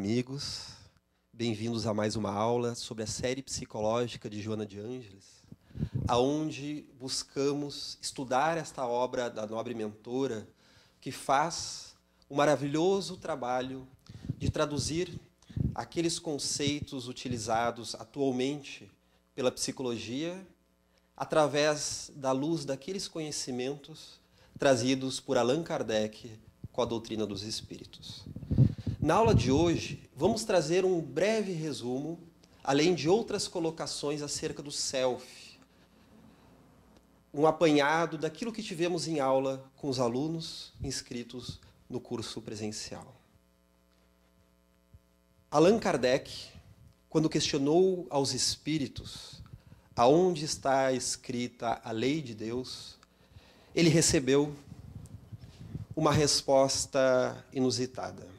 Amigos. Bem-vindos a mais uma aula sobre a série psicológica de Joana de Ângeles, aonde buscamos estudar esta obra da nobre mentora que faz o maravilhoso trabalho de traduzir aqueles conceitos utilizados atualmente pela psicologia através da luz daqueles conhecimentos trazidos por Allan Kardec com a doutrina dos espíritos. Na aula de hoje, vamos trazer um breve resumo, além de outras colocações acerca do self. Um apanhado daquilo que tivemos em aula com os alunos inscritos no curso presencial. Allan Kardec, quando questionou aos espíritos aonde está escrita a lei de Deus, ele recebeu uma resposta inusitada.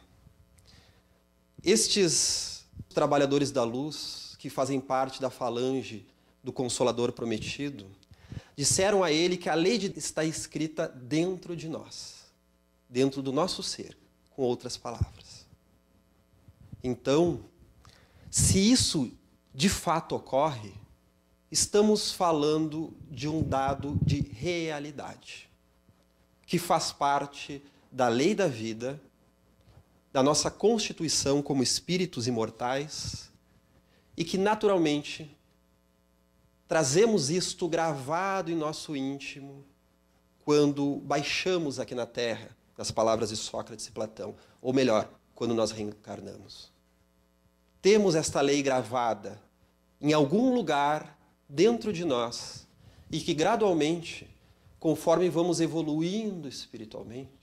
Estes trabalhadores da luz, que fazem parte da falange do Consolador prometido, disseram a ele que a lei está escrita dentro de nós, dentro do nosso ser, com outras palavras. Então, se isso de fato ocorre, estamos falando de um dado de realidade, que faz parte da lei da vida da nossa constituição como espíritos imortais e que, naturalmente, trazemos isto gravado em nosso íntimo quando baixamos aqui na Terra, nas palavras de Sócrates e Platão, ou melhor, quando nós reencarnamos. Temos esta lei gravada em algum lugar dentro de nós e que gradualmente, conforme vamos evoluindo espiritualmente,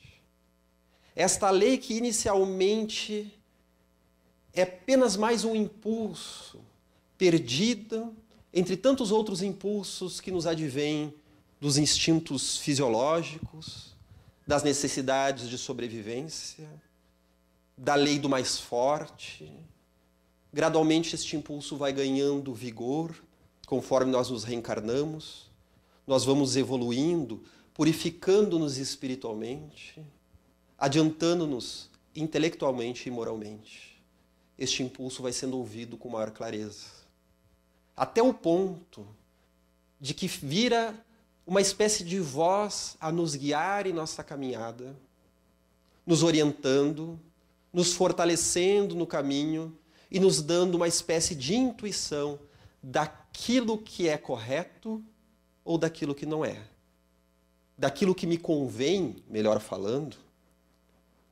esta lei que inicialmente é apenas mais um impulso perdido entre tantos outros impulsos que nos advêm dos instintos fisiológicos, das necessidades de sobrevivência, da lei do mais forte. Gradualmente este impulso vai ganhando vigor conforme nós nos reencarnamos, nós vamos evoluindo, purificando-nos espiritualmente adiantando-nos intelectualmente e moralmente. Este impulso vai sendo ouvido com maior clareza. Até o ponto de que vira uma espécie de voz a nos guiar em nossa caminhada, nos orientando, nos fortalecendo no caminho e nos dando uma espécie de intuição daquilo que é correto ou daquilo que não é. Daquilo que me convém, melhor falando,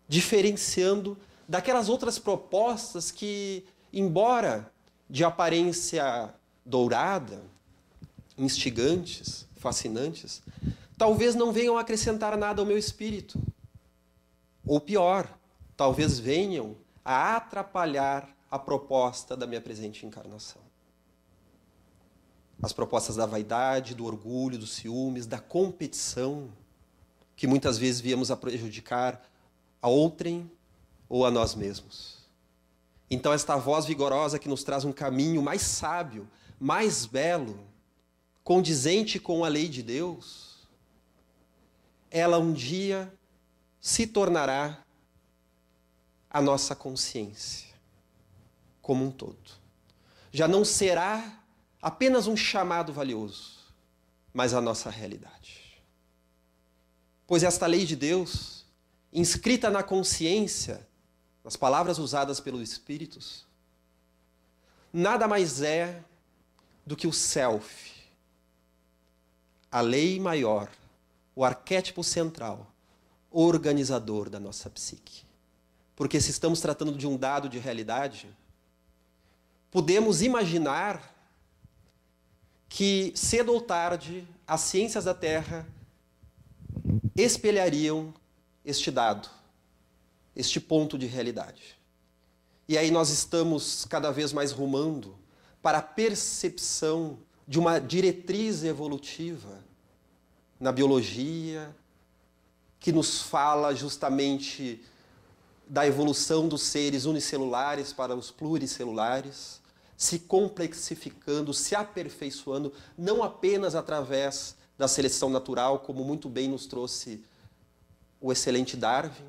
diferenciando daquelas outras propostas que, embora de aparência dourada, instigantes, fascinantes, talvez não venham acrescentar nada ao meu espírito. Ou pior, talvez venham a atrapalhar a proposta da minha presente encarnação. As propostas da vaidade, do orgulho, dos ciúmes, da competição, que muitas vezes viemos a prejudicar a outrem ou a nós mesmos. Então, esta voz vigorosa que nos traz um caminho mais sábio, mais belo, condizente com a lei de Deus, ela um dia se tornará a nossa consciência como um todo. Já não será apenas um chamado valioso, mas a nossa realidade. Pois esta lei de Deus inscrita na consciência, nas palavras usadas pelos Espíritos, nada mais é do que o self, a lei maior, o arquétipo central, organizador da nossa psique. Porque se estamos tratando de um dado de realidade, podemos imaginar que cedo ou tarde as ciências da Terra espelhariam este dado, este ponto de realidade. E aí nós estamos cada vez mais rumando para a percepção de uma diretriz evolutiva na biologia, que nos fala justamente da evolução dos seres unicelulares para os pluricelulares, se complexificando, se aperfeiçoando, não apenas através da seleção natural, como muito bem nos trouxe o excelente Darwin,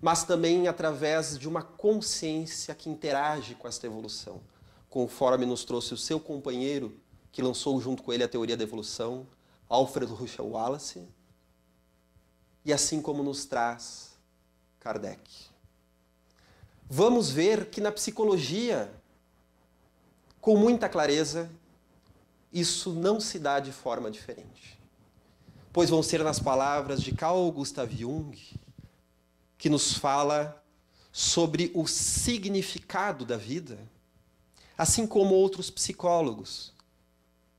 mas também através de uma consciência que interage com esta evolução, conforme nos trouxe o seu companheiro, que lançou junto com ele a teoria da evolução, Alfred Russel Wallace, e assim como nos traz Kardec. Vamos ver que na psicologia, com muita clareza, isso não se dá de forma diferente. Pois vão ser nas palavras de Carl Gustav Jung que nos fala sobre o significado da vida, assim como outros psicólogos,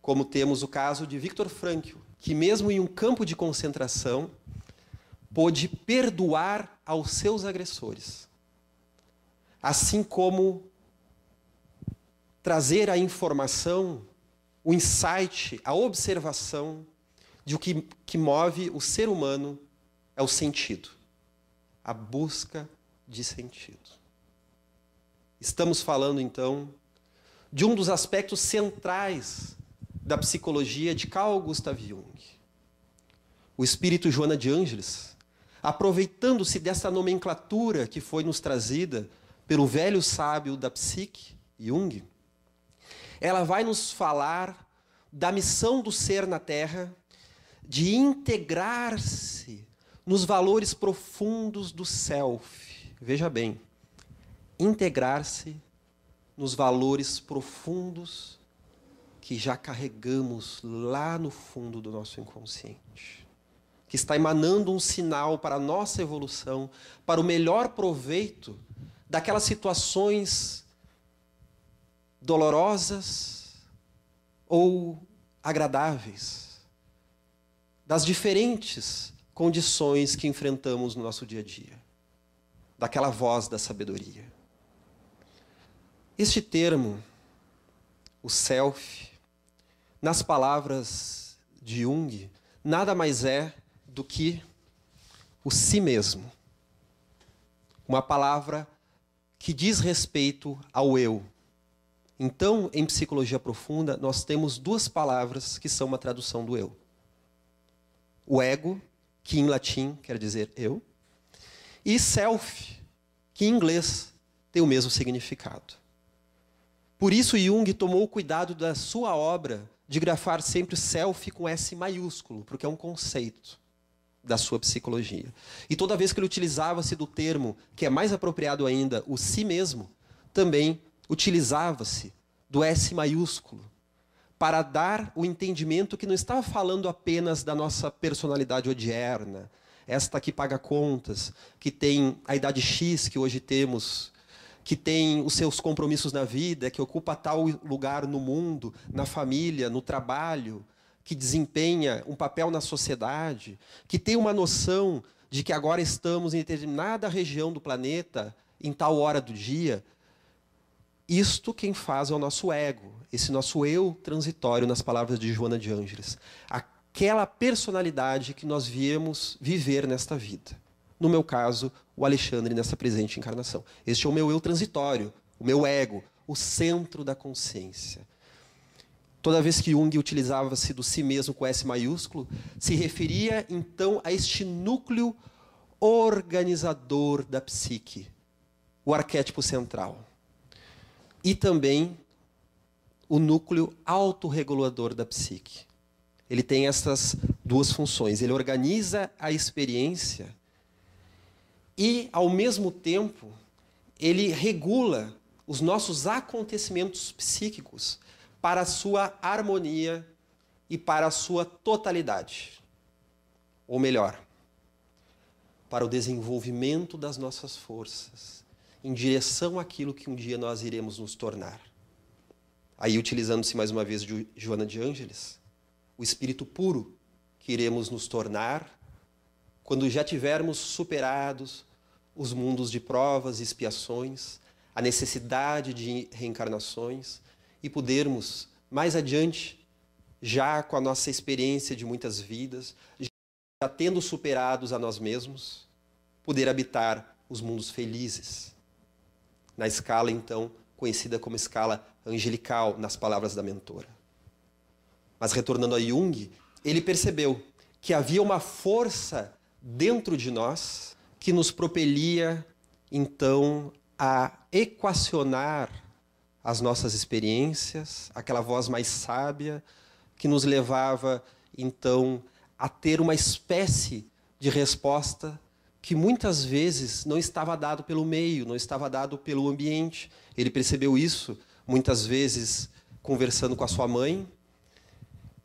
como temos o caso de Viktor Frankl, que mesmo em um campo de concentração pôde perdoar aos seus agressores, assim como trazer a informação, o insight, a observação de o que, que move o ser humano é o sentido a busca de sentido. Estamos falando então de um dos aspectos centrais da psicologia de Carl Gustav Jung. O espírito Joana de Ângeles, aproveitando-se dessa nomenclatura que foi nos trazida pelo velho sábio da psique, Jung, ela vai nos falar da missão do ser na Terra de integrar-se nos valores profundos do self. Veja bem, integrar-se nos valores profundos que já carregamos lá no fundo do nosso inconsciente, que está emanando um sinal para a nossa evolução, para o melhor proveito daquelas situações dolorosas ou agradáveis, das diferentes condições que enfrentamos no nosso dia a dia, daquela voz da sabedoria. Este termo, o self, nas palavras de Jung, nada mais é do que o si mesmo. Uma palavra que diz respeito ao eu. Então, em psicologia profunda, nós temos duas palavras que são uma tradução do eu: o ego que em latim quer dizer eu, e self, que em inglês tem o mesmo significado. Por isso, Jung tomou cuidado da sua obra de grafar sempre self com S maiúsculo, porque é um conceito da sua psicologia. E toda vez que ele utilizava-se do termo, que é mais apropriado ainda, o si mesmo, também utilizava-se do S maiúsculo, para dar o entendimento que não estava falando apenas da nossa personalidade odierna, esta que paga contas, que tem a idade X que hoje temos, que tem os seus compromissos na vida, que ocupa tal lugar no mundo, na família, no trabalho, que desempenha um papel na sociedade, que tem uma noção de que agora estamos em determinada região do planeta, em tal hora do dia, isto quem faz é o nosso ego, esse nosso eu transitório, nas palavras de Joana de Ângeles. Aquela personalidade que nós viemos viver nesta vida. No meu caso, o Alexandre nessa presente encarnação. Este é o meu eu transitório, o meu ego, o centro da consciência. Toda vez que Jung utilizava-se do si mesmo com S maiúsculo, se referia então a este núcleo organizador da psique, o arquétipo central e também o núcleo autorregulador da psique. Ele tem essas duas funções. Ele organiza a experiência e, ao mesmo tempo, ele regula os nossos acontecimentos psíquicos para a sua harmonia e para a sua totalidade. Ou melhor, para o desenvolvimento das nossas forças em direção àquilo que um dia nós iremos nos tornar. Aí, utilizando-se mais uma vez de Joana de Ângeles, o espírito puro que iremos nos tornar quando já tivermos superados os mundos de provas e expiações, a necessidade de reencarnações e podermos, mais adiante, já com a nossa experiência de muitas vidas, já tendo superados a nós mesmos, poder habitar os mundos felizes na escala então conhecida como escala angelical, nas palavras da mentora. Mas retornando a Jung, ele percebeu que havia uma força dentro de nós que nos propelia, então, a equacionar as nossas experiências, aquela voz mais sábia que nos levava, então, a ter uma espécie de resposta que muitas vezes não estava dado pelo meio, não estava dado pelo ambiente. Ele percebeu isso muitas vezes conversando com a sua mãe,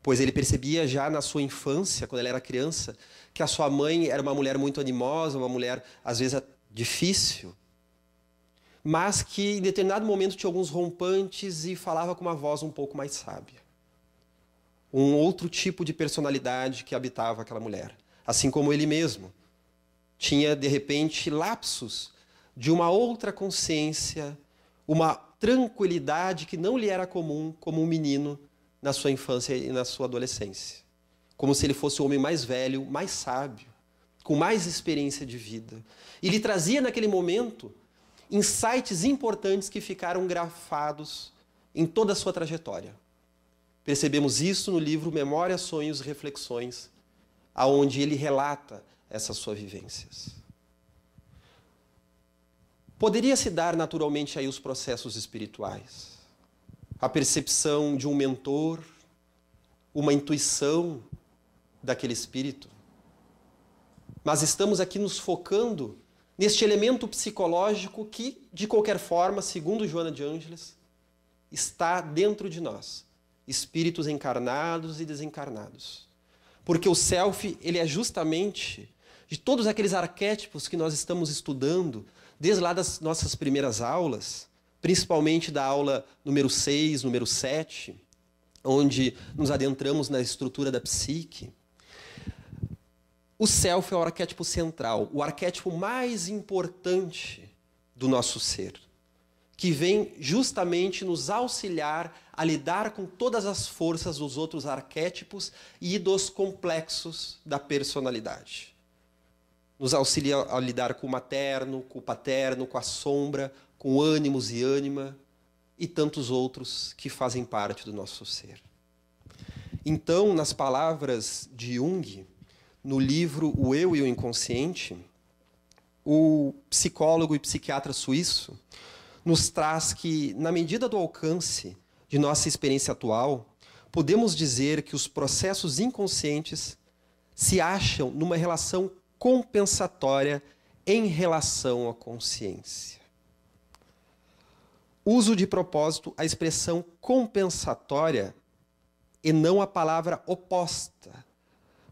pois ele percebia já na sua infância, quando ele era criança, que a sua mãe era uma mulher muito animosa, uma mulher às vezes difícil, mas que em determinado momento tinha alguns rompantes e falava com uma voz um pouco mais sábia. Um outro tipo de personalidade que habitava aquela mulher, assim como ele mesmo tinha de repente lapsos de uma outra consciência, uma tranquilidade que não lhe era comum como um menino na sua infância e na sua adolescência. Como se ele fosse o homem mais velho, mais sábio, com mais experiência de vida. E lhe trazia naquele momento insights importantes que ficaram grafados em toda a sua trajetória. Percebemos isso no livro Memórias, Sonhos e Reflexões, aonde ele relata essas suas vivências. Poderia se dar naturalmente aí os processos espirituais. A percepção de um mentor, uma intuição daquele espírito. Mas estamos aqui nos focando neste elemento psicológico que, de qualquer forma, segundo Joana de Ângeles, está dentro de nós, espíritos encarnados e desencarnados. Porque o self, ele é justamente de todos aqueles arquétipos que nós estamos estudando desde lá das nossas primeiras aulas, principalmente da aula número 6, número 7, onde nos adentramos na estrutura da psique. O self é o arquétipo central, o arquétipo mais importante do nosso ser, que vem justamente nos auxiliar a lidar com todas as forças dos outros arquétipos e dos complexos da personalidade nos auxilia a lidar com o materno, com o paterno, com a sombra, com ânimos e ânima e tantos outros que fazem parte do nosso ser. Então, nas palavras de Jung, no livro O Eu e o Inconsciente, o psicólogo e psiquiatra suíço nos traz que, na medida do alcance de nossa experiência atual, podemos dizer que os processos inconscientes se acham numa relação compensatória em relação à consciência. Uso de propósito a expressão compensatória e não a palavra oposta,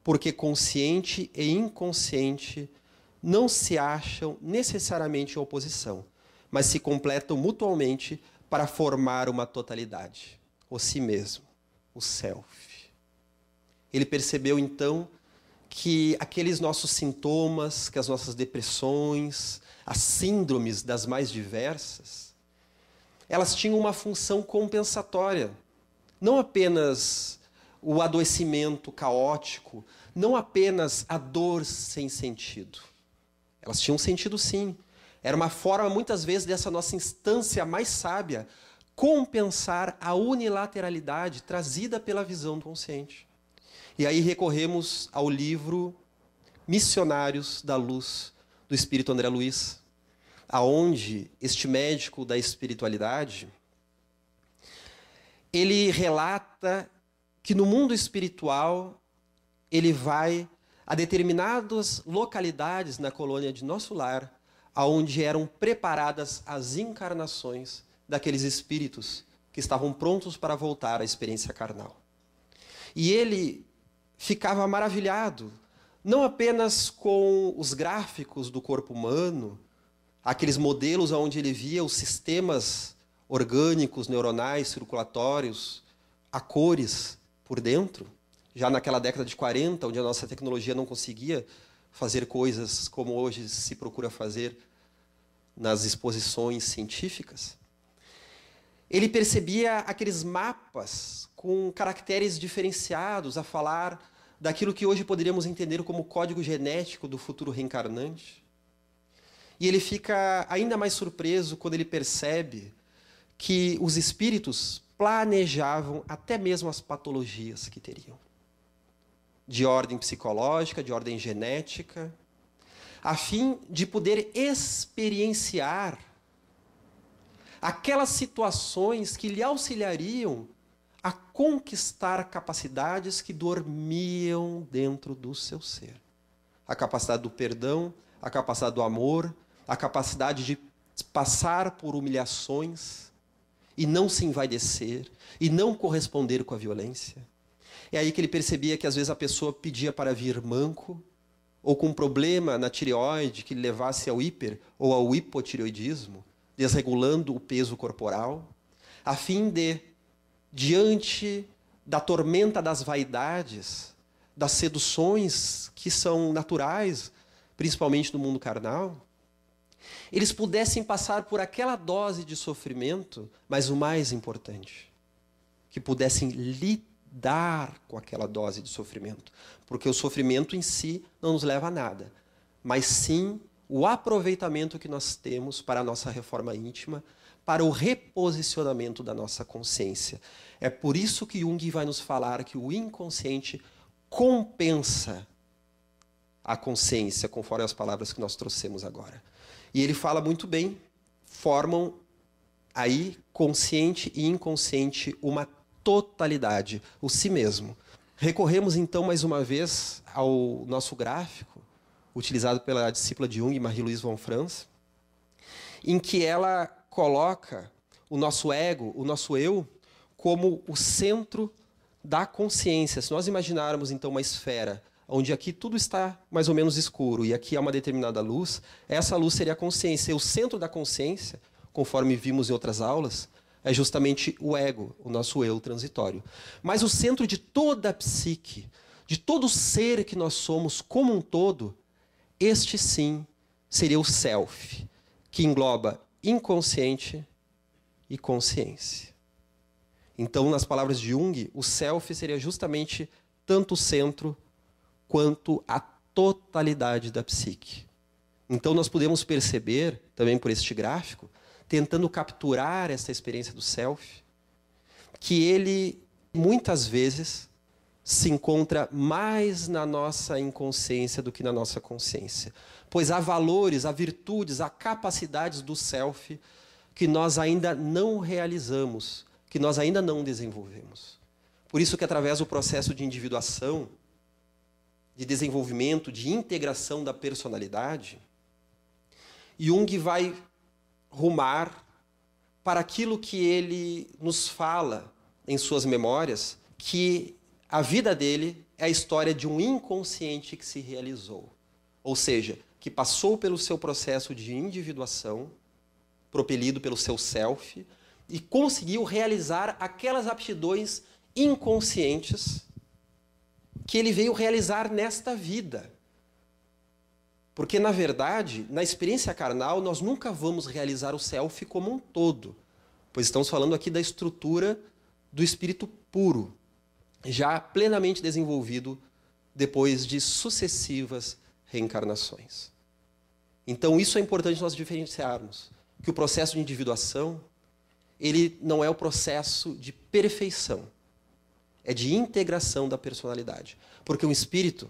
porque consciente e inconsciente não se acham necessariamente em oposição, mas se completam mutuamente para formar uma totalidade, o si mesmo, o self. Ele percebeu então que aqueles nossos sintomas, que as nossas depressões, as síndromes das mais diversas, elas tinham uma função compensatória. Não apenas o adoecimento caótico, não apenas a dor sem sentido. Elas tinham sentido sim. Era uma forma, muitas vezes, dessa nossa instância mais sábia compensar a unilateralidade trazida pela visão do consciente. E aí recorremos ao livro Missionários da Luz, do Espírito André Luiz, aonde este médico da espiritualidade ele relata que no mundo espiritual ele vai a determinadas localidades na colônia de nosso lar, aonde eram preparadas as encarnações daqueles espíritos que estavam prontos para voltar à experiência carnal. E ele ficava maravilhado, não apenas com os gráficos do corpo humano, aqueles modelos onde ele via os sistemas orgânicos, neuronais, circulatórios, a cores por dentro, já naquela década de 40, onde a nossa tecnologia não conseguia fazer coisas como hoje se procura fazer nas exposições científicas. Ele percebia aqueles mapas com caracteres diferenciados a falar daquilo que hoje poderíamos entender como código genético do futuro reencarnante. E ele fica ainda mais surpreso quando ele percebe que os espíritos planejavam até mesmo as patologias que teriam. De ordem psicológica, de ordem genética. a fim de poder experienciar aquelas situações que lhe auxiliariam a conquistar capacidades que dormiam dentro do seu ser. A capacidade do perdão, a capacidade do amor, a capacidade de passar por humilhações e não se envaidecer e não corresponder com a violência. É aí que ele percebia que às vezes a pessoa pedia para vir manco ou com um problema na tireoide que levasse ao hiper ou ao hipotireoidismo, desregulando o peso corporal, a fim de diante da tormenta das vaidades, das seduções que são naturais, principalmente no mundo carnal, eles pudessem passar por aquela dose de sofrimento, mas o mais importante, que pudessem lidar com aquela dose de sofrimento. Porque o sofrimento em si não nos leva a nada, mas sim o aproveitamento que nós temos para a nossa reforma íntima, para o reposicionamento da nossa consciência. É por isso que Jung vai nos falar que o inconsciente compensa a consciência, conforme as palavras que nós trouxemos agora. E ele fala muito bem, formam aí consciente e inconsciente uma totalidade, o si mesmo. Recorremos então mais uma vez ao nosso gráfico, utilizado pela discípula de Jung, Marie-Louise von Franz, em que ela coloca o nosso ego, o nosso eu, como o centro da consciência. Se nós imaginarmos então uma esfera onde aqui tudo está mais ou menos escuro e aqui há uma determinada luz, essa luz seria a consciência. E o centro da consciência, conforme vimos em outras aulas, é justamente o ego, o nosso eu transitório. Mas o centro de toda a psique, de todo ser que nós somos como um todo, este sim seria o self, que engloba inconsciente e consciência. Então, nas palavras de Jung, o self seria justamente tanto o centro quanto a totalidade da psique. Então, nós podemos perceber, também por este gráfico, tentando capturar essa experiência do self, que ele muitas vezes se encontra mais na nossa inconsciência do que na nossa consciência. Pois há valores, há virtudes, há capacidades do self que nós ainda não realizamos, que nós ainda não desenvolvemos. Por isso que através do processo de individuação, de desenvolvimento, de integração da personalidade, Jung vai rumar para aquilo que ele nos fala em suas memórias, que a vida dele é a história de um inconsciente que se realizou. Ou seja, que passou pelo seu processo de individuação, propelido pelo seu self, e conseguiu realizar aquelas aptidões inconscientes que ele veio realizar nesta vida. Porque, na verdade, na experiência carnal, nós nunca vamos realizar o self como um todo, pois estamos falando aqui da estrutura do espírito puro, já plenamente desenvolvido depois de sucessivas reencarnações. Então, isso é importante nós diferenciarmos, que o processo de individuação, ele não é o processo de perfeição, é de integração da personalidade. Porque um espírito,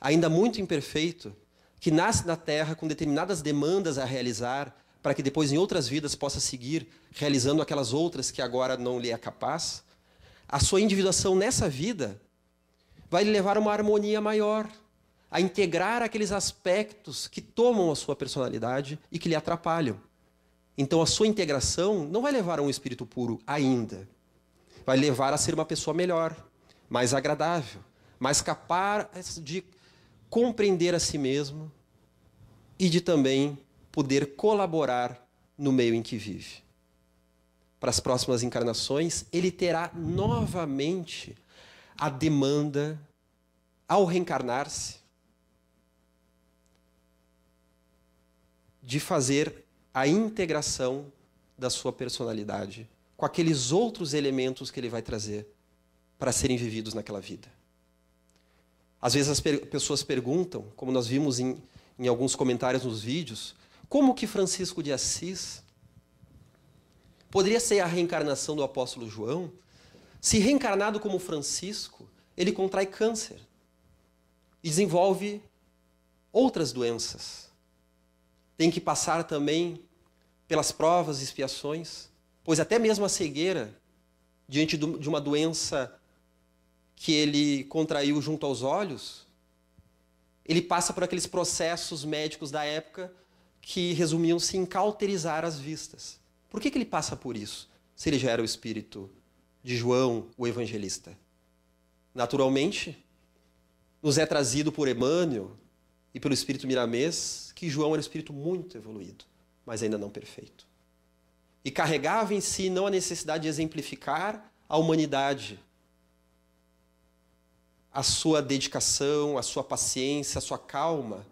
ainda muito imperfeito, que nasce na Terra com determinadas demandas a realizar, para que depois em outras vidas possa seguir realizando aquelas outras que agora não lhe é capaz, a sua individuação nessa vida vai lhe levar a uma harmonia maior, a integrar aqueles aspectos que tomam a sua personalidade e que lhe atrapalham. Então a sua integração não vai levar a um espírito puro ainda. Vai levar a ser uma pessoa melhor, mais agradável, mais capaz de compreender a si mesmo e de também poder colaborar no meio em que vive para as próximas encarnações, ele terá novamente a demanda, ao reencarnar-se, de fazer a integração da sua personalidade com aqueles outros elementos que ele vai trazer para serem vividos naquela vida. Às vezes as per pessoas perguntam, como nós vimos em, em alguns comentários nos vídeos, como que Francisco de Assis Poderia ser a reencarnação do apóstolo João? Se reencarnado como Francisco, ele contrai câncer e desenvolve outras doenças. Tem que passar também pelas provas e expiações, pois até mesmo a cegueira, diante de uma doença que ele contraiu junto aos olhos, ele passa por aqueles processos médicos da época que resumiam-se em cauterizar as vistas. Por que, que ele passa por isso, se ele já era o espírito de João, o evangelista? Naturalmente, nos é trazido por Emmanuel e pelo espírito Miramês que João era um espírito muito evoluído, mas ainda não perfeito. E carregava em si não a necessidade de exemplificar a humanidade, a sua dedicação, a sua paciência, a sua calma,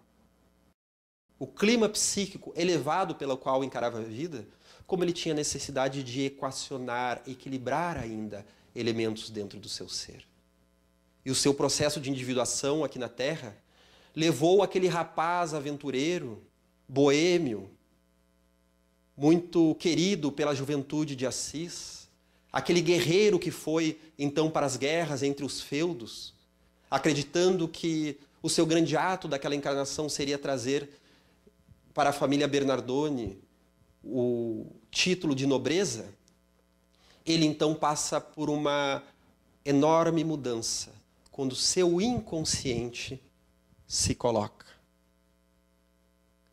o clima psíquico elevado pelo qual encarava a vida, como ele tinha necessidade de equacionar, equilibrar ainda elementos dentro do seu ser. E o seu processo de individuação aqui na Terra levou aquele rapaz aventureiro, boêmio, muito querido pela juventude de Assis, aquele guerreiro que foi então para as guerras entre os feudos, acreditando que o seu grande ato daquela encarnação seria trazer para a família Bernardoni o título de nobreza, ele então passa por uma enorme mudança quando seu inconsciente se coloca,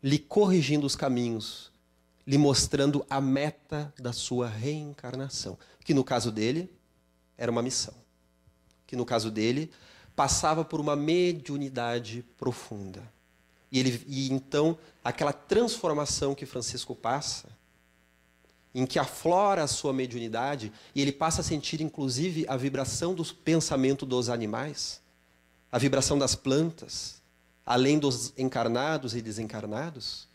lhe corrigindo os caminhos, lhe mostrando a meta da sua reencarnação, que no caso dele era uma missão, que no caso dele passava por uma mediunidade profunda. E, ele, e então, aquela transformação que Francisco passa, em que aflora a sua mediunidade, e ele passa a sentir, inclusive, a vibração do pensamento dos animais, a vibração das plantas, além dos encarnados e desencarnados,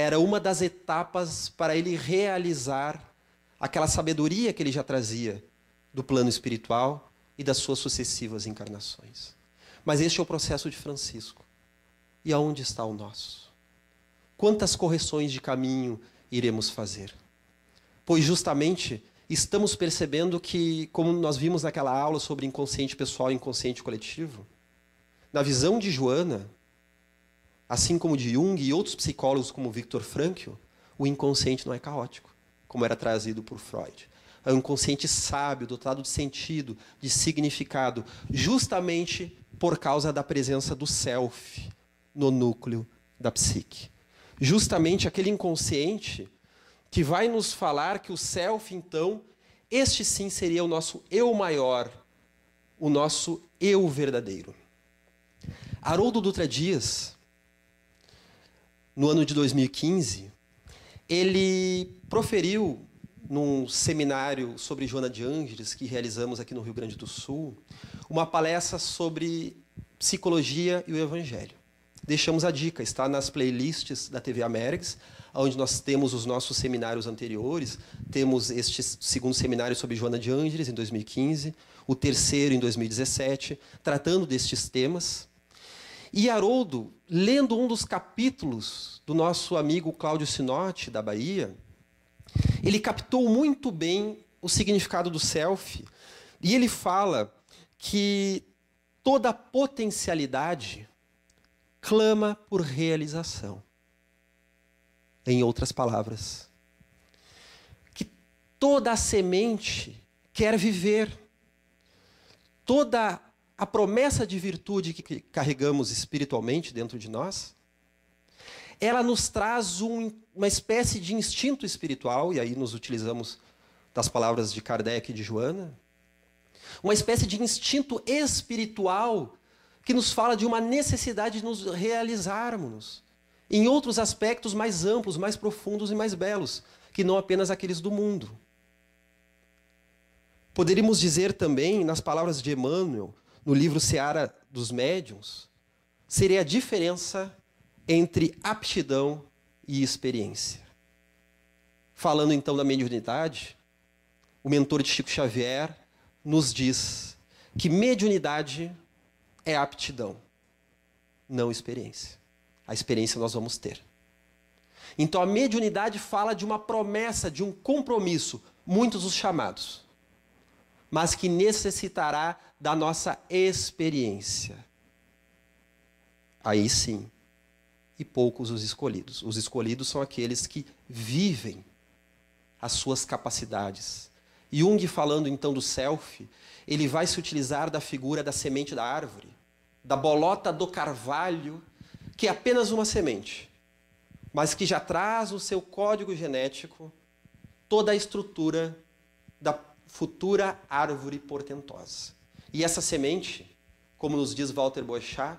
era uma das etapas para ele realizar aquela sabedoria que ele já trazia do plano espiritual e das suas sucessivas encarnações. Mas este é o processo de Francisco. E aonde está o nosso? Quantas correções de caminho iremos fazer? Pois justamente estamos percebendo que, como nós vimos naquela aula sobre inconsciente pessoal e inconsciente coletivo, na visão de Joana, assim como de Jung e outros psicólogos como Viktor Frankl, o inconsciente não é caótico, como era trazido por Freud é um inconsciente sábio, dotado de sentido, de significado, justamente por causa da presença do self no núcleo da psique. Justamente aquele inconsciente que vai nos falar que o self, então, este sim seria o nosso eu maior, o nosso eu verdadeiro. Haroldo Dutra Dias, no ano de 2015, ele proferiu num seminário sobre Joana de Ângeles, que realizamos aqui no Rio Grande do Sul, uma palestra sobre psicologia e o evangelho. Deixamos a dica, está nas playlists da TV América, onde nós temos os nossos seminários anteriores. Temos este segundo seminário sobre Joana de Ângeles, em 2015, o terceiro em 2017, tratando destes temas. E Haroldo, lendo um dos capítulos do nosso amigo Cláudio Sinotti, da Bahia, ele captou muito bem o significado do self e ele fala que toda potencialidade clama por realização. Em outras palavras, que toda semente quer viver, toda a promessa de virtude que carregamos espiritualmente dentro de nós ela nos traz um, uma espécie de instinto espiritual, e aí nos utilizamos das palavras de Kardec e de Joana, uma espécie de instinto espiritual que nos fala de uma necessidade de nos realizarmos em outros aspectos mais amplos, mais profundos e mais belos, que não apenas aqueles do mundo. Poderíamos dizer também, nas palavras de Emmanuel, no livro Seara dos Médiuns, seria a diferença entre aptidão e experiência. Falando então da mediunidade, o mentor de Chico Xavier nos diz que mediunidade é aptidão, não experiência. A experiência nós vamos ter. Então a mediunidade fala de uma promessa, de um compromisso, muitos os chamados, mas que necessitará da nossa experiência. Aí sim, e poucos os escolhidos. Os escolhidos são aqueles que vivem as suas capacidades. Jung, falando então do self, ele vai se utilizar da figura da semente da árvore, da bolota do carvalho, que é apenas uma semente, mas que já traz o seu código genético toda a estrutura da futura árvore portentosa. E essa semente, como nos diz Walter Boechat,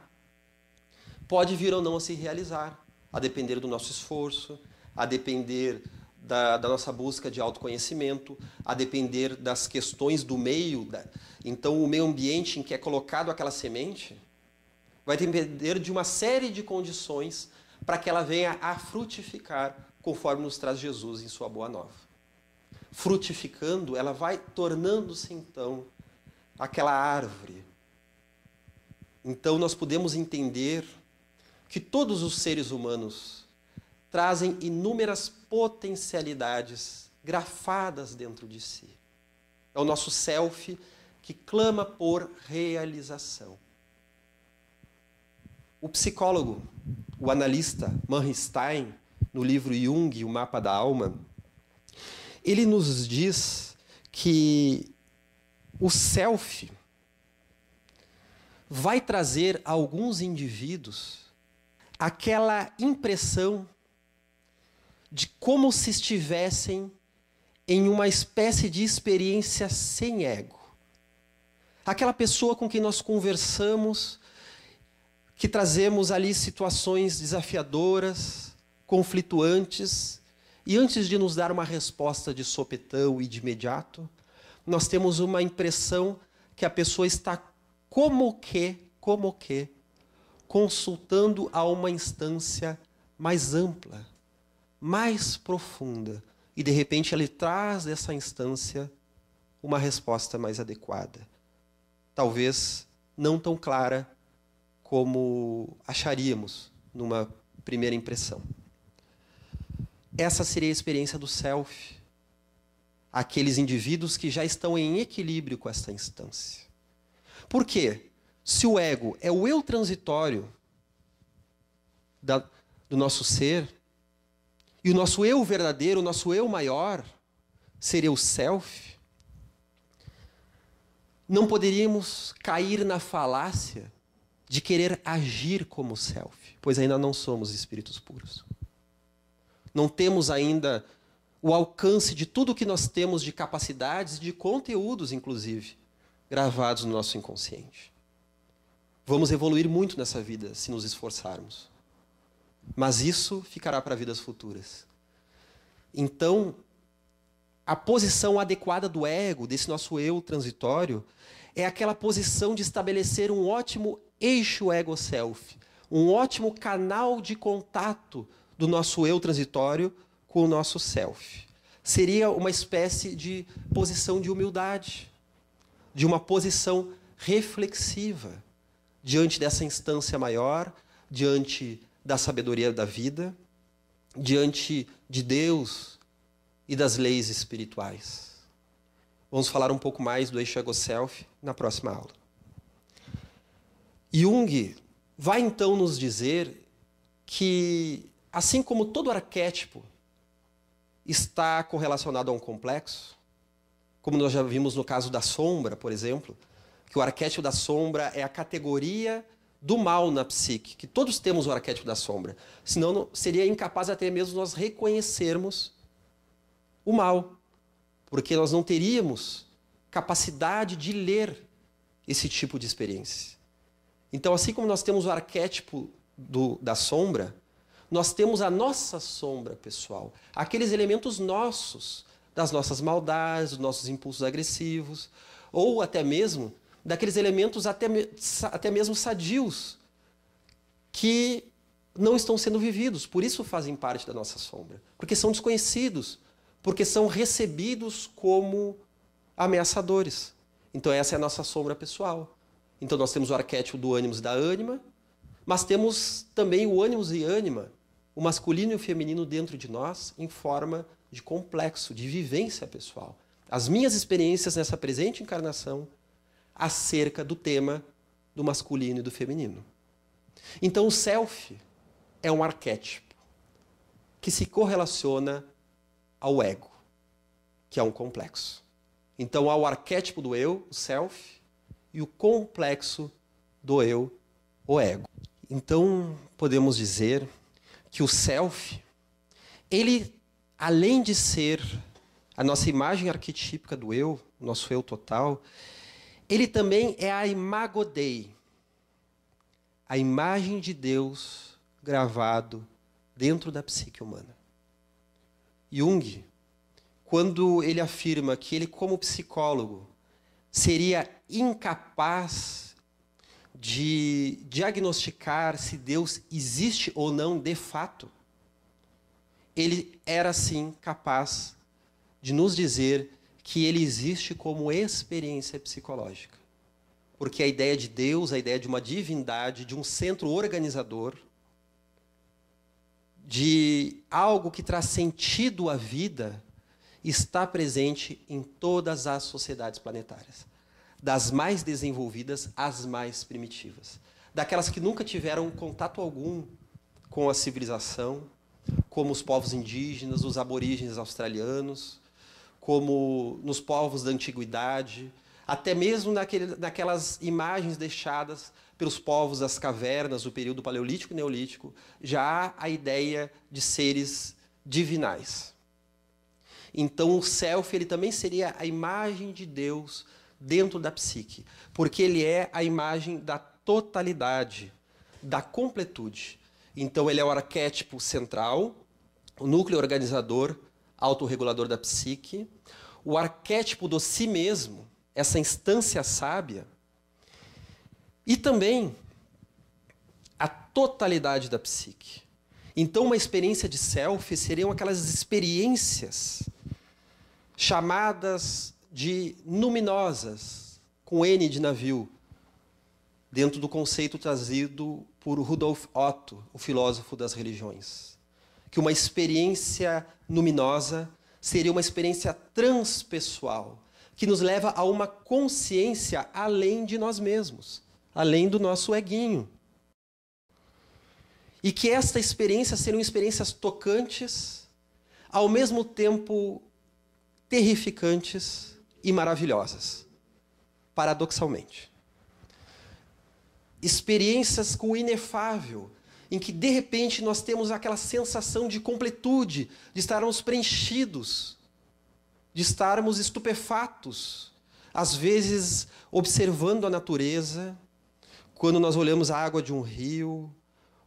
pode vir ou não a se realizar, a depender do nosso esforço, a depender da, da, nossa busca de autoconhecimento, a depender das questões do meio. Da, então, o meio ambiente em que é colocado aquela semente vai depender de uma série de condições para que ela venha a frutificar, conforme nos traz Jesus em sua boa nova frutificando, ela vai tornando-se então aquela árvore. Então nós podemos entender que todos os seres humanos trazem inúmeras potencialidades grafadas dentro de si. É o nosso self que clama por realização. O psicólogo, o analista Manstein, no livro Jung, O Mapa da Alma, ele nos diz que o self vai trazer a alguns indivíduos aquela impressão de como se estivessem em uma espécie de experiência sem ego. Aquela pessoa com quem nós conversamos, que trazemos ali situações desafiadoras, conflituantes, e antes de nos dar uma resposta de sopetão e de imediato, nós temos uma impressão que a pessoa está como que, como que, consultando a uma instância mais ampla, mais profunda. E de repente ele traz dessa instância uma resposta mais adequada. Talvez não tão clara como acharíamos numa primeira impressão. Essa seria a experiência do self. Aqueles indivíduos que já estão em equilíbrio com essa instância. Por quê? Se o ego é o eu transitório da, do nosso ser, e o nosso eu verdadeiro, o nosso eu maior, seria o self, não poderíamos cair na falácia de querer agir como self, pois ainda não somos espíritos puros. Não temos ainda o alcance de tudo que nós temos de capacidades, de conteúdos, inclusive, gravados no nosso inconsciente. Vamos evoluir muito nessa vida se nos esforçarmos. Mas isso ficará para vidas futuras. Então, a posição adequada do ego, desse nosso eu transitório, é aquela posição de estabelecer um ótimo eixo ego-self, um ótimo canal de contato do nosso eu transitório com o nosso self. Seria uma espécie de posição de humildade, de uma posição reflexiva diante dessa instância maior, diante da sabedoria da vida, diante de Deus e das leis espirituais. Vamos falar um pouco mais do eixo ego-self na próxima aula. Jung vai então nos dizer que Assim como todo arquétipo está correlacionado a um complexo, como nós já vimos no caso da sombra, por exemplo, que o arquétipo da sombra é a categoria do mal na psique, que todos temos o arquétipo da sombra. Senão não, seria incapaz até mesmo nós reconhecermos o mal, porque nós não teríamos capacidade de ler esse tipo de experiência. Então, assim como nós temos o arquétipo do, da sombra, nós temos a nossa sombra pessoal, aqueles elementos nossos, das nossas maldades, dos nossos impulsos agressivos, ou até mesmo daqueles elementos até, até mesmo sadios, que não estão sendo vividos, por isso fazem parte da nossa sombra, porque são desconhecidos, porque são recebidos como ameaçadores. Então, essa é a nossa sombra pessoal. Então, nós temos o arquétipo do ânimos e da ânima, mas temos também o ânimos e ânima o masculino e o feminino dentro de nós em forma de complexo, de vivência pessoal. As minhas experiências nessa presente encarnação acerca do tema do masculino e do feminino. Então, o self, é um arquétipo que se correlaciona ao ego, que é um complexo. Então há o arquétipo do eu, o self, e o complexo do eu, o ego. Então podemos dizer que o self, ele além de ser a nossa imagem arquetípica do eu, nosso eu total, ele também é a imago Dei, a imagem de Deus gravado dentro da psique humana. Jung, quando ele afirma que ele, como psicólogo, seria incapaz de diagnosticar se Deus existe ou não de fato, ele era sim capaz de nos dizer que ele existe como experiência psicológica. Porque a ideia de Deus, a ideia de uma divindade, de um centro organizador, de algo que traz sentido à vida, está presente em todas as sociedades planetárias, das mais desenvolvidas às mais primitivas, daquelas que nunca tiveram contato algum com a civilização, como os povos indígenas, os aborígenes australianos, como nos povos da antiguidade, até mesmo naquele, naquelas imagens deixadas pelos povos das cavernas do período paleolítico e neolítico, já há a ideia de seres divinais. Então o self ele também seria a imagem de Deus dentro da psique, porque ele é a imagem da totalidade, da completude. Então ele é o arquétipo central, o núcleo organizador, autorregulador da psique, o arquétipo do si mesmo, essa instância sábia, e também a totalidade da psique. Então, uma experiência de self seriam aquelas experiências chamadas de numinosas, com N de navio, dentro do conceito trazido por Rudolf Otto, o filósofo das religiões. Que uma experiência luminosa seria uma experiência transpessoal, que nos leva a uma consciência além de nós mesmos, além do nosso eguinho. E que esta experiência seriam experiências tocantes, ao mesmo tempo terrificantes e maravilhosas, paradoxalmente. Experiências com o inefável, em que de repente nós temos aquela sensação de completude, de estarmos preenchidos, de estarmos estupefatos, às vezes observando a natureza, quando nós olhamos a água de um rio,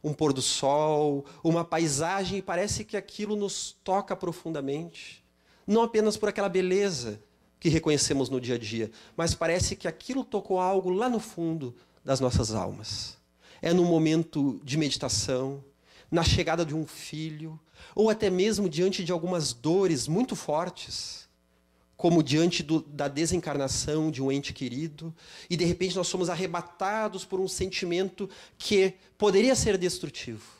um pôr do sol, uma paisagem, e parece que aquilo nos toca profundamente não apenas por aquela beleza que reconhecemos no dia a dia, mas parece que aquilo tocou algo lá no fundo das nossas almas. É no momento de meditação, na chegada de um filho, ou até mesmo diante de algumas dores muito fortes, como diante do, da desencarnação de um ente querido, e de repente nós somos arrebatados por um sentimento que poderia ser destrutivo,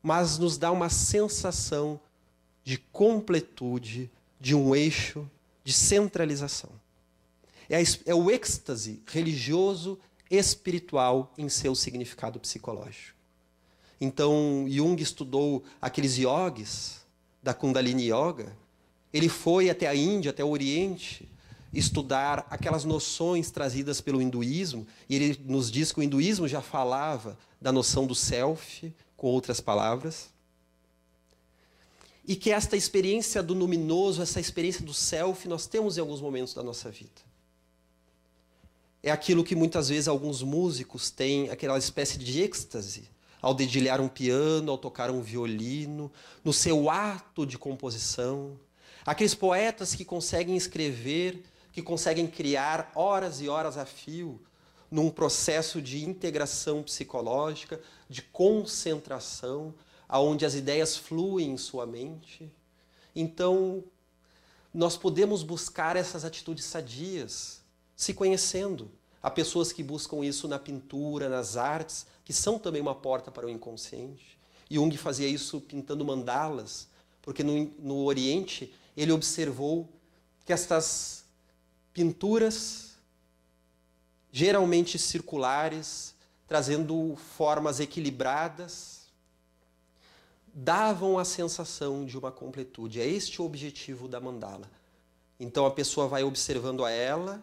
mas nos dá uma sensação de completude, de um eixo de centralização. É, a, é o êxtase religioso espiritual em seu significado psicológico. Então, Jung estudou aqueles yogis da Kundalini Yoga. Ele foi até a Índia, até o Oriente, estudar aquelas noções trazidas pelo hinduísmo, e ele nos diz que o hinduísmo já falava da noção do self, com outras palavras e que esta experiência do luminoso, essa experiência do self, nós temos em alguns momentos da nossa vida. É aquilo que muitas vezes alguns músicos têm, aquela espécie de êxtase, ao dedilhar um piano, ao tocar um violino, no seu ato de composição. Aqueles poetas que conseguem escrever, que conseguem criar horas e horas a fio, num processo de integração psicológica, de concentração, aonde as ideias fluem em sua mente. Então, nós podemos buscar essas atitudes sadias, se conhecendo. Há pessoas que buscam isso na pintura, nas artes, que são também uma porta para o inconsciente. Jung fazia isso pintando mandalas, porque no, no Oriente ele observou que estas pinturas, geralmente circulares, trazendo formas equilibradas, davam a sensação de uma completude. É este o objetivo da mandala. Então a pessoa vai observando a ela,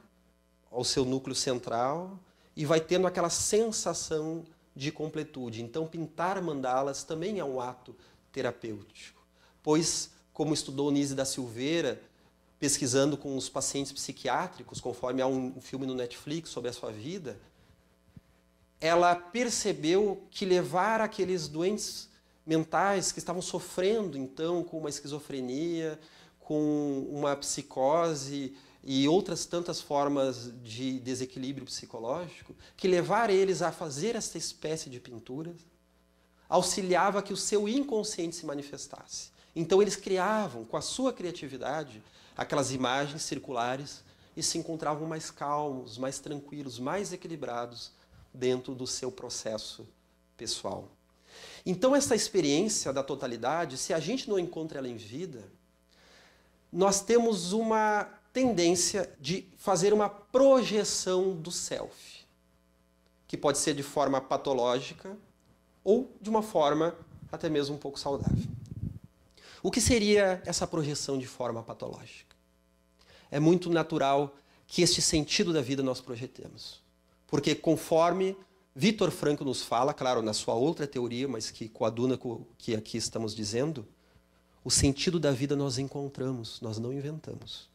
ao seu núcleo central, e vai tendo aquela sensação de completude. Então pintar mandalas também é um ato terapêutico, pois, como estudou Nise da Silveira, pesquisando com os pacientes psiquiátricos, conforme há um filme no Netflix sobre a sua vida, ela percebeu que levar aqueles doentes mentais que estavam sofrendo então com uma esquizofrenia, com uma psicose e outras tantas formas de desequilíbrio psicológico, que levar eles a fazer esta espécie de pinturas auxiliava que o seu inconsciente se manifestasse. Então eles criavam, com a sua criatividade, aquelas imagens circulares e se encontravam mais calmos, mais tranquilos, mais equilibrados dentro do seu processo pessoal. Então, essa experiência da totalidade, se a gente não encontra ela em vida, nós temos uma tendência de fazer uma projeção do self, que pode ser de forma patológica ou de uma forma até mesmo um pouco saudável. O que seria essa projeção de forma patológica? É muito natural que este sentido da vida nós projetemos. Porque conforme Vitor Franco nos fala, claro, na sua outra teoria, mas que coaduna com o que aqui estamos dizendo, o sentido da vida nós encontramos, nós não inventamos.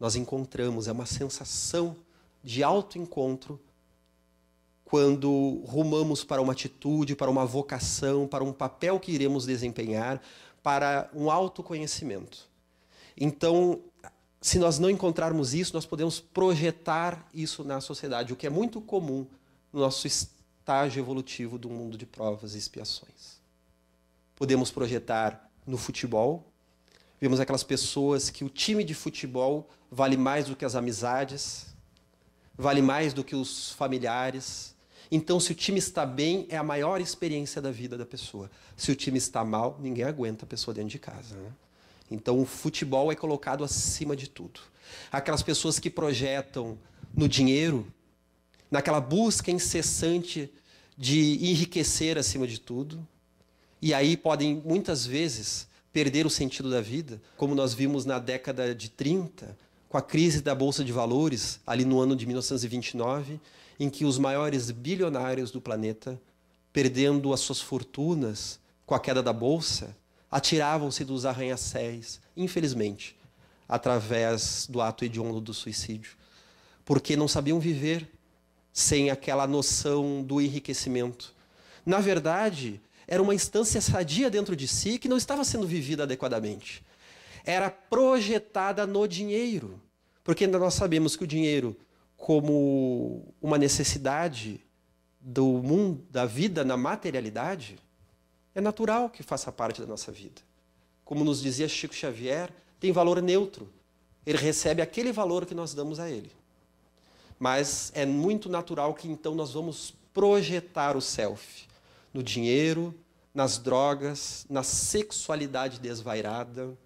Nós encontramos, é uma sensação de autoencontro quando rumamos para uma atitude, para uma vocação, para um papel que iremos desempenhar, para um autoconhecimento. Então, se nós não encontrarmos isso, nós podemos projetar isso na sociedade, o que é muito comum no nosso estágio evolutivo do mundo de provas e expiações. Podemos projetar no futebol. Vemos aquelas pessoas que o time de futebol vale mais do que as amizades, vale mais do que os familiares. Então, se o time está bem, é a maior experiência da vida da pessoa. Se o time está mal, ninguém aguenta a pessoa dentro de casa. Né? Então, o futebol é colocado acima de tudo. Aquelas pessoas que projetam no dinheiro, naquela busca incessante de enriquecer acima de tudo, e aí podem muitas vezes perder o sentido da vida, como nós vimos na década de 30, com a crise da bolsa de valores, ali no ano de 1929, em que os maiores bilionários do planeta, perdendo as suas fortunas com a queda da bolsa, atiravam-se dos arranha-céus, infelizmente, através do ato hediondo do suicídio, porque não sabiam viver sem aquela noção do enriquecimento. Na verdade, era uma instância sadia dentro de si que não estava sendo vivida adequadamente. Era projetada no dinheiro, porque nós sabemos que o dinheiro, como uma necessidade do mundo, da vida na materialidade, é natural que faça parte da nossa vida. Como nos dizia Chico Xavier, tem valor neutro. Ele recebe aquele valor que nós damos a ele. Mas é muito natural que então nós vamos projetar o self no dinheiro, nas drogas, na sexualidade desvairada,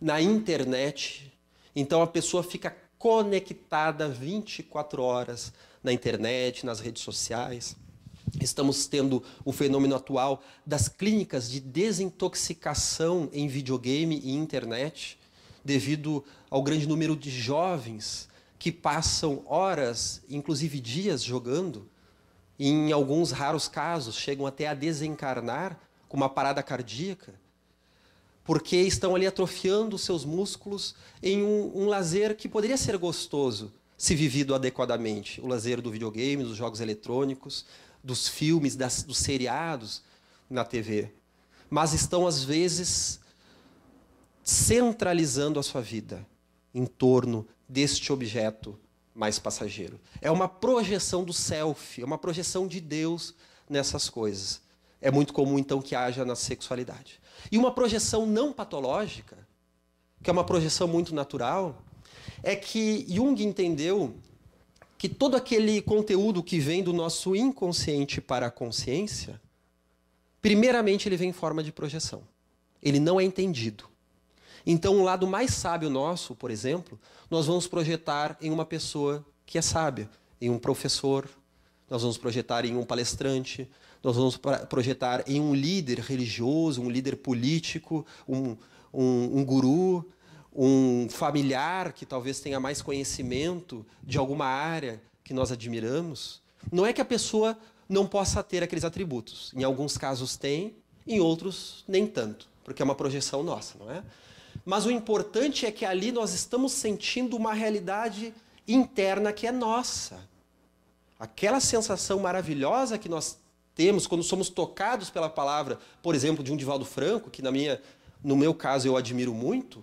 na internet. Então a pessoa fica conectada 24 horas na internet, nas redes sociais. Estamos tendo o fenômeno atual das clínicas de desintoxicação em videogame e internet, devido ao grande número de jovens que passam horas, inclusive dias, jogando, e em alguns raros casos chegam até a desencarnar com uma parada cardíaca, porque estão ali atrofiando seus músculos em um, um lazer que poderia ser gostoso se vivido adequadamente. O lazer do videogame, dos jogos eletrônicos, dos filmes, das, dos seriados na TV, mas estão às vezes centralizando a sua vida em torno deste objeto mais passageiro. É uma projeção do self, é uma projeção de Deus nessas coisas. É muito comum então que haja na sexualidade. E uma projeção não patológica, que é uma projeção muito natural, é que Jung entendeu que todo aquele conteúdo que vem do nosso inconsciente para a consciência, primeiramente ele vem em forma de projeção. Ele não é entendido. Então, o lado mais sábio nosso, por exemplo, nós vamos projetar em uma pessoa que é sábia, em um professor, nós vamos projetar em um palestrante, nós vamos projetar em um líder religioso, um líder político, um, um, um guru, um familiar que talvez tenha mais conhecimento de alguma área que nós admiramos. Não é que a pessoa não possa ter aqueles atributos. Em alguns casos tem, em outros nem tanto, porque é uma projeção nossa, não é? Mas o importante é que ali nós estamos sentindo uma realidade interna que é nossa. Aquela sensação maravilhosa que nós temos quando somos tocados pela palavra, por exemplo, de um Divaldo Franco, que na minha, no meu caso eu admiro muito,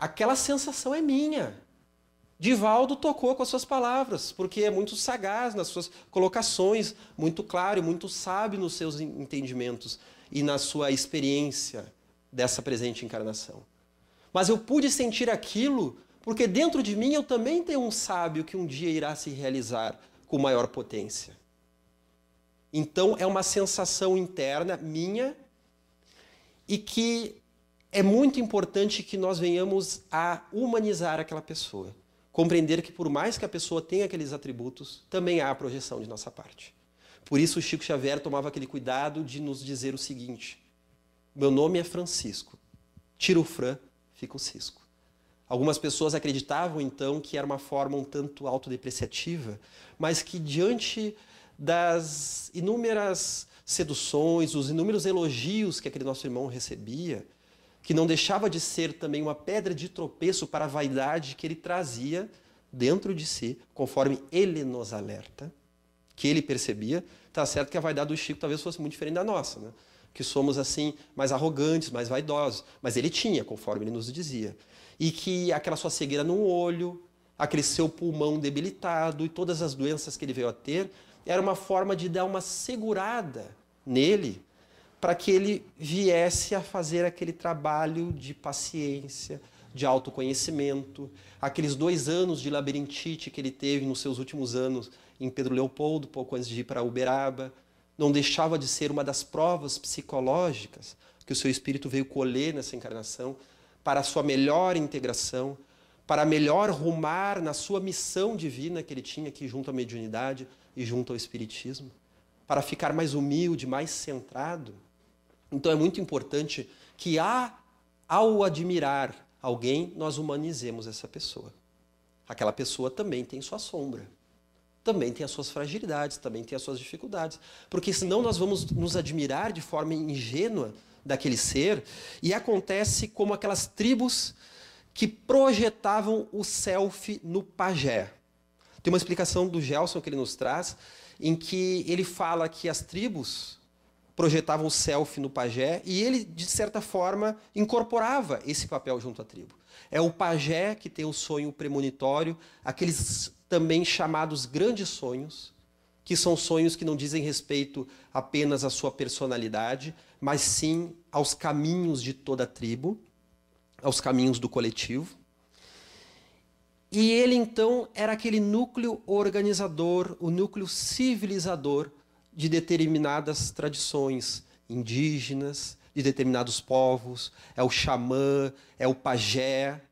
aquela sensação é minha. Divaldo tocou com as suas palavras, porque é muito sagaz nas suas colocações, muito claro e muito sábio nos seus entendimentos e na sua experiência dessa presente encarnação. Mas eu pude sentir aquilo porque dentro de mim eu também tenho um sábio que um dia irá se realizar com maior potência. Então é uma sensação interna minha e que é muito importante que nós venhamos a humanizar aquela pessoa. Compreender que, por mais que a pessoa tenha aqueles atributos, também há a projeção de nossa parte. Por isso, o Chico Xavier tomava aquele cuidado de nos dizer o seguinte: Meu nome é Francisco. Tira o Fran, fica o Cisco. Algumas pessoas acreditavam, então, que era uma forma um tanto autodepreciativa, mas que, diante das inúmeras seduções, os inúmeros elogios que aquele nosso irmão recebia, que não deixava de ser também uma pedra de tropeço para a vaidade que ele trazia dentro de si, conforme ele nos alerta, que ele percebia. Está certo que a vaidade do Chico talvez fosse muito diferente da nossa, né? que somos assim mais arrogantes, mais vaidosos, mas ele tinha, conforme ele nos dizia. E que aquela sua cegueira no olho, aquele seu pulmão debilitado e todas as doenças que ele veio a ter, era uma forma de dar uma segurada nele para que ele viesse a fazer aquele trabalho de paciência, de autoconhecimento. Aqueles dois anos de labirintite que ele teve nos seus últimos anos em Pedro Leopoldo, pouco antes de ir para Uberaba, não deixava de ser uma das provas psicológicas que o seu espírito veio colher nessa encarnação para a sua melhor integração, para melhor rumar na sua missão divina que ele tinha aqui junto à mediunidade e junto ao espiritismo, para ficar mais humilde, mais centrado. Então é muito importante que ao admirar alguém, nós humanizemos essa pessoa. Aquela pessoa também tem sua sombra, também tem as suas fragilidades, também tem as suas dificuldades. Porque senão nós vamos nos admirar de forma ingênua daquele ser e acontece como aquelas tribos que projetavam o self no pajé. Tem uma explicação do Gelson que ele nos traz, em que ele fala que as tribos projetavam o self no pajé e ele, de certa forma, incorporava esse papel junto à tribo. É o pajé que tem o sonho premonitório, aqueles também chamados grandes sonhos, que são sonhos que não dizem respeito apenas à sua personalidade, mas sim aos caminhos de toda a tribo, aos caminhos do coletivo. E ele então era aquele núcleo organizador, o núcleo civilizador de determinadas tradições indígenas, de determinados povos, é o xamã, é o pajé,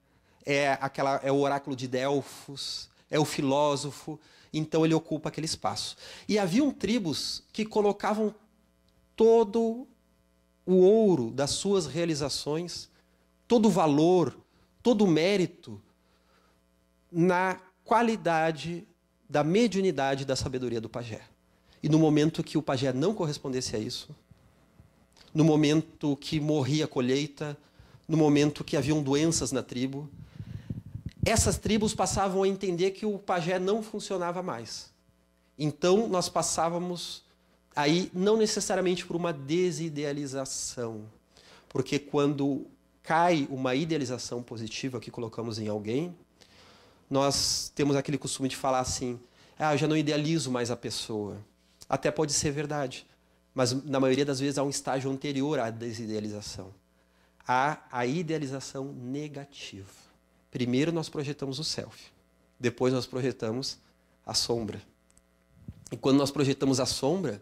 é, aquela, é o oráculo de Delfos, é o filósofo, então ele ocupa aquele espaço. E haviam tribos que colocavam todo o ouro das suas realizações, todo o valor, todo o mérito na qualidade da mediunidade da sabedoria do pajé. E no momento que o pajé não correspondesse a isso, no momento que morria a colheita, no momento que haviam doenças na tribo, essas tribos passavam a entender que o pajé não funcionava mais. Então nós passávamos aí não necessariamente por uma desidealização, porque quando cai uma idealização positiva que colocamos em alguém, nós temos aquele costume de falar assim: ah, eu já não idealizo mais a pessoa. Até pode ser verdade, mas na maioria das vezes há um estágio anterior à desidealização. Há a idealização negativa. Primeiro nós projetamos o self, depois nós projetamos a sombra. E quando nós projetamos a sombra,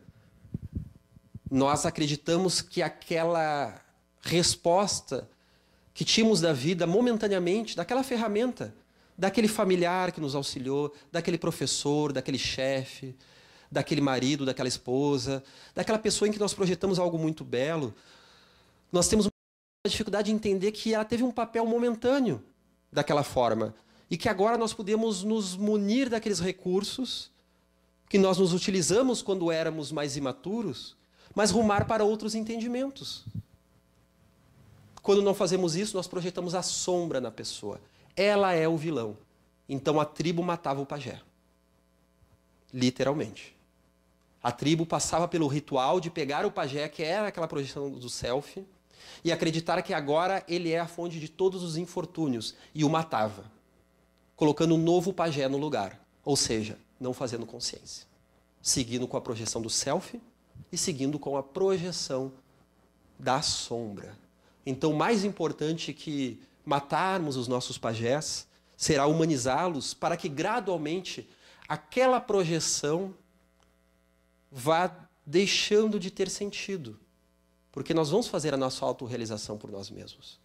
nós acreditamos que aquela resposta que tínhamos da vida momentaneamente, daquela ferramenta, daquele familiar que nos auxiliou, daquele professor, daquele chefe, daquele marido, daquela esposa, daquela pessoa em que nós projetamos algo muito belo, nós temos uma dificuldade de entender que ela teve um papel momentâneo daquela forma e que agora nós podemos nos munir daqueles recursos que nós nos utilizamos quando éramos mais imaturos, mas rumar para outros entendimentos. Quando não fazemos isso, nós projetamos a sombra na pessoa. Ela é o vilão. Então a tribo matava o pajé. Literalmente. A tribo passava pelo ritual de pegar o pajé, que era aquela projeção do self, e acreditar que agora ele é a fonte de todos os infortúnios, e o matava, colocando um novo pajé no lugar. Ou seja, não fazendo consciência. Seguindo com a projeção do self e seguindo com a projeção da sombra. Então, mais importante que matarmos os nossos pajés será humanizá-los para que gradualmente aquela projeção vá deixando de ter sentido. Porque nós vamos fazer a nossa autorrealização por nós mesmos.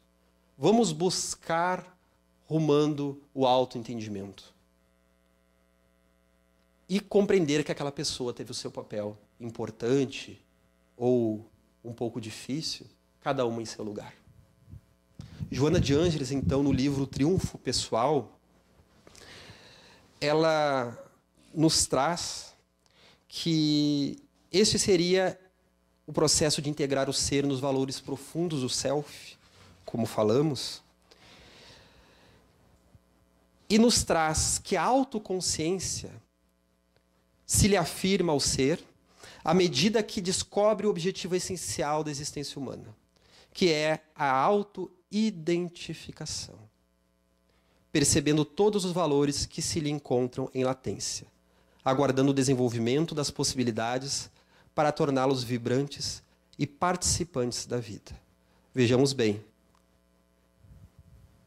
Vamos buscar rumando o autoentendimento. E compreender que aquela pessoa teve o seu papel importante ou um pouco difícil, cada uma em seu lugar. Joana de Ângeles, então, no livro Triunfo Pessoal, ela nos traz que esse seria o processo de integrar o ser nos valores profundos do self, como falamos, e nos traz que a autoconsciência se lhe afirma ao ser à medida que descobre o objetivo essencial da existência humana, que é a autoidentificação, percebendo todos os valores que se lhe encontram em latência aguardando o desenvolvimento das possibilidades para torná-los vibrantes e participantes da vida. Vejamos bem.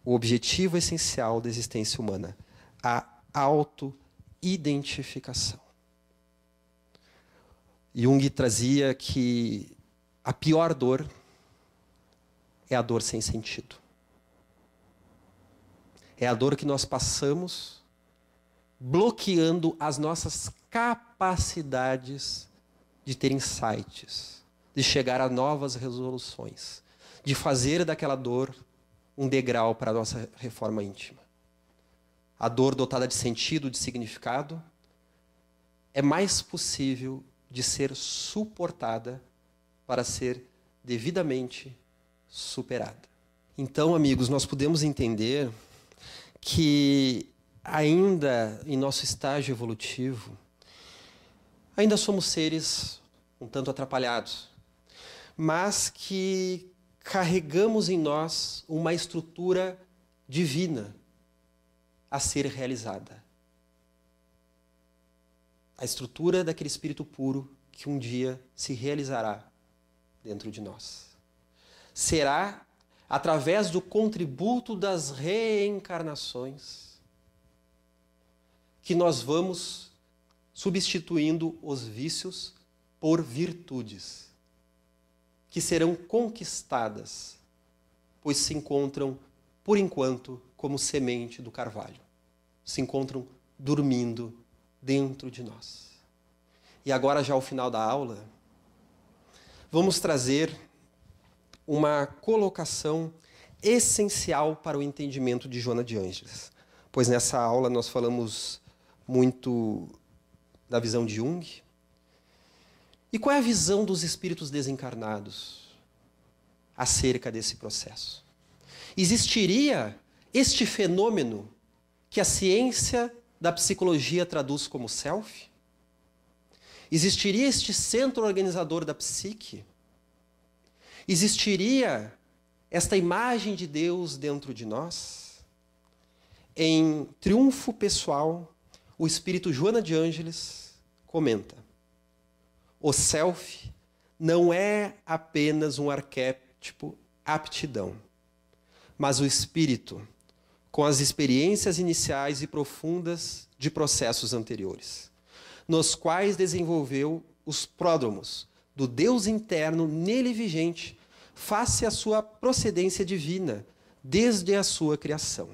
O objetivo essencial da existência humana, a auto-identificação. Jung trazia que a pior dor é a dor sem sentido. É a dor que nós passamos bloqueando as nossas capacidades de ter insights, de chegar a novas resoluções, de fazer daquela dor um degrau para a nossa reforma íntima. A dor dotada de sentido, de significado, é mais possível de ser suportada para ser devidamente superada. Então, amigos, nós podemos entender que ainda em nosso estágio evolutivo, ainda somos seres um tanto atrapalhados, mas que carregamos em nós uma estrutura divina a ser realizada. A estrutura daquele espírito puro que um dia se realizará dentro de nós. Será através do contributo das reencarnações que nós vamos substituindo os vícios por virtudes, que serão conquistadas, pois se encontram, por enquanto, como semente do carvalho. Se encontram dormindo dentro de nós. E agora, já ao final da aula, vamos trazer uma colocação essencial para o entendimento de Joana de Ângeles. Pois nessa aula nós falamos muito da visão de Jung. E qual é a visão dos espíritos desencarnados acerca desse processo? Existiria este fenômeno que a ciência da psicologia traduz como self? Existiria este centro organizador da psique? Existiria esta imagem de Deus dentro de nós? Em triunfo pessoal, o espírito Joana de Ângeles comenta: o self não é apenas um arquétipo aptidão, mas o espírito com as experiências iniciais e profundas de processos anteriores, nos quais desenvolveu os pródromos do Deus interno nele vigente, face à sua procedência divina, desde a sua criação.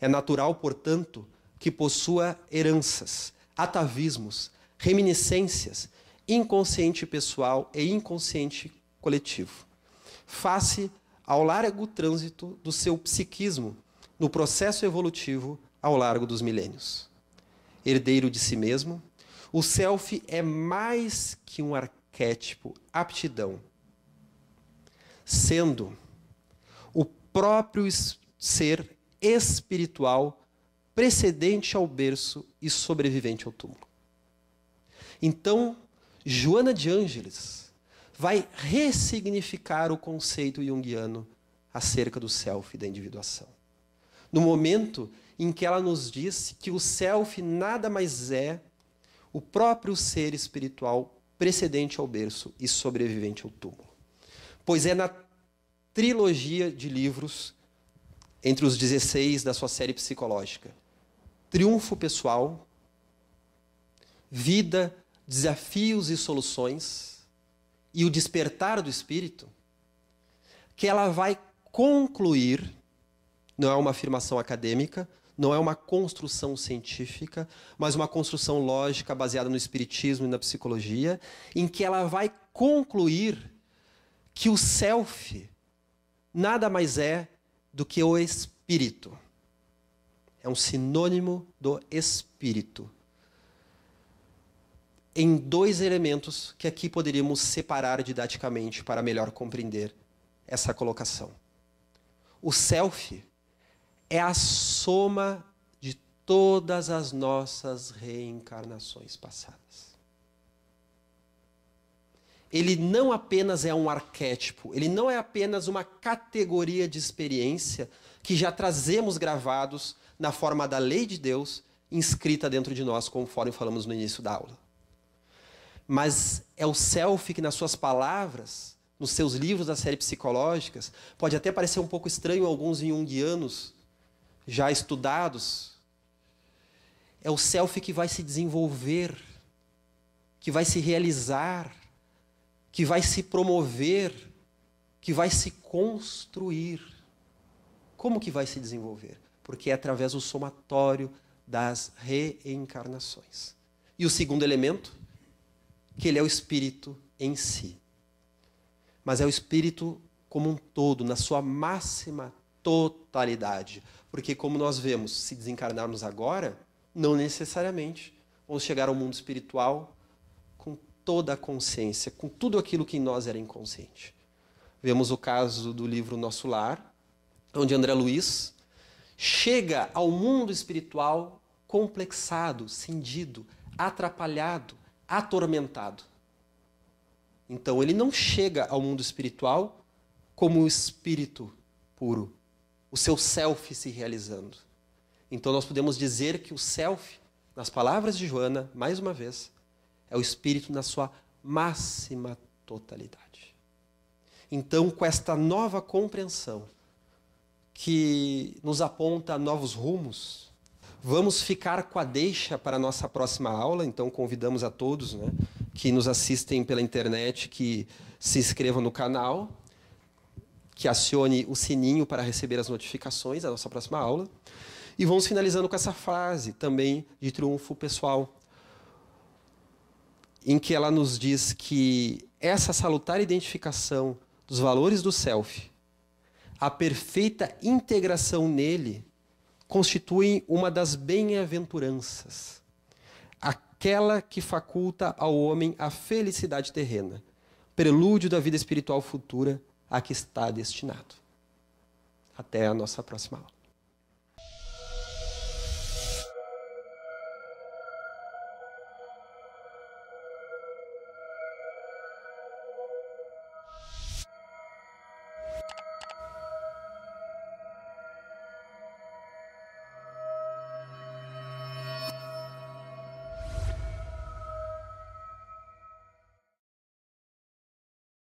É natural, portanto, que possua heranças, atavismos, reminiscências, inconsciente pessoal e inconsciente coletivo, face ao largo trânsito do seu psiquismo no processo evolutivo ao largo dos milênios. Herdeiro de si mesmo, o self é mais que um arquétipo, aptidão, sendo o próprio ser espiritual precedente ao berço e sobrevivente ao túmulo. Então, Joana de Ângeles vai ressignificar o conceito junguiano acerca do self e da individuação. No momento em que ela nos diz que o self nada mais é o próprio ser espiritual precedente ao berço e sobrevivente ao túmulo. Pois é na trilogia de livros entre os 16 da sua série psicológica, Triunfo Pessoal, Vida, Desafios e Soluções e o Despertar do Espírito, que ela vai concluir, não é uma afirmação acadêmica, não é uma construção científica, mas uma construção lógica baseada no espiritismo e na psicologia, em que ela vai concluir que o self nada mais é do que o espírito. É um sinônimo do espírito. Em dois elementos que aqui poderíamos separar didaticamente para melhor compreender essa colocação. O self é a soma de todas as nossas reencarnações passadas. Ele não apenas é um arquétipo, ele não é apenas uma categoria de experiência que já trazemos gravados na forma da lei de Deus inscrita dentro de nós, conforme falamos no início da aula. Mas é o self que, nas suas palavras, nos seus livros da série psicológicas, pode até parecer um pouco estranho a alguns junguianos, já estudados, é o self que vai se desenvolver, que vai se realizar, que vai se promover, que vai se construir. Como que vai se desenvolver? Porque é através do somatório das reencarnações. E o segundo elemento, que ele é o espírito em si. Mas é o espírito como um todo, na sua máxima totalidade. Porque, como nós vemos, se desencarnarmos agora, não necessariamente vamos chegar ao mundo espiritual com toda a consciência, com tudo aquilo que em nós era inconsciente. Vemos o caso do livro Nosso Lar, onde André Luiz chega ao mundo espiritual complexado, cindido, atrapalhado, atormentado. Então ele não chega ao mundo espiritual como o espírito puro, o seu self se realizando. Então nós podemos dizer que o self, nas palavras de Joana, mais uma vez, é o espírito na sua máxima totalidade. Então, com esta nova compreensão que nos aponta novos rumos, vamos ficar com a deixa para a nossa próxima aula. Então, convidamos a todos né, que nos assistem pela internet que se inscrevam no canal que acione o sininho para receber as notificações da nossa próxima aula. E vamos finalizando com essa frase também de triunfo pessoal, em que ela nos diz que essa salutar identificação dos valores do self, a perfeita integração nele, constituem uma das bem-aventuranças, aquela que faculta ao homem a felicidade terrena, prelúdio da vida espiritual futura a que está destinado. Até a nossa próxima aula.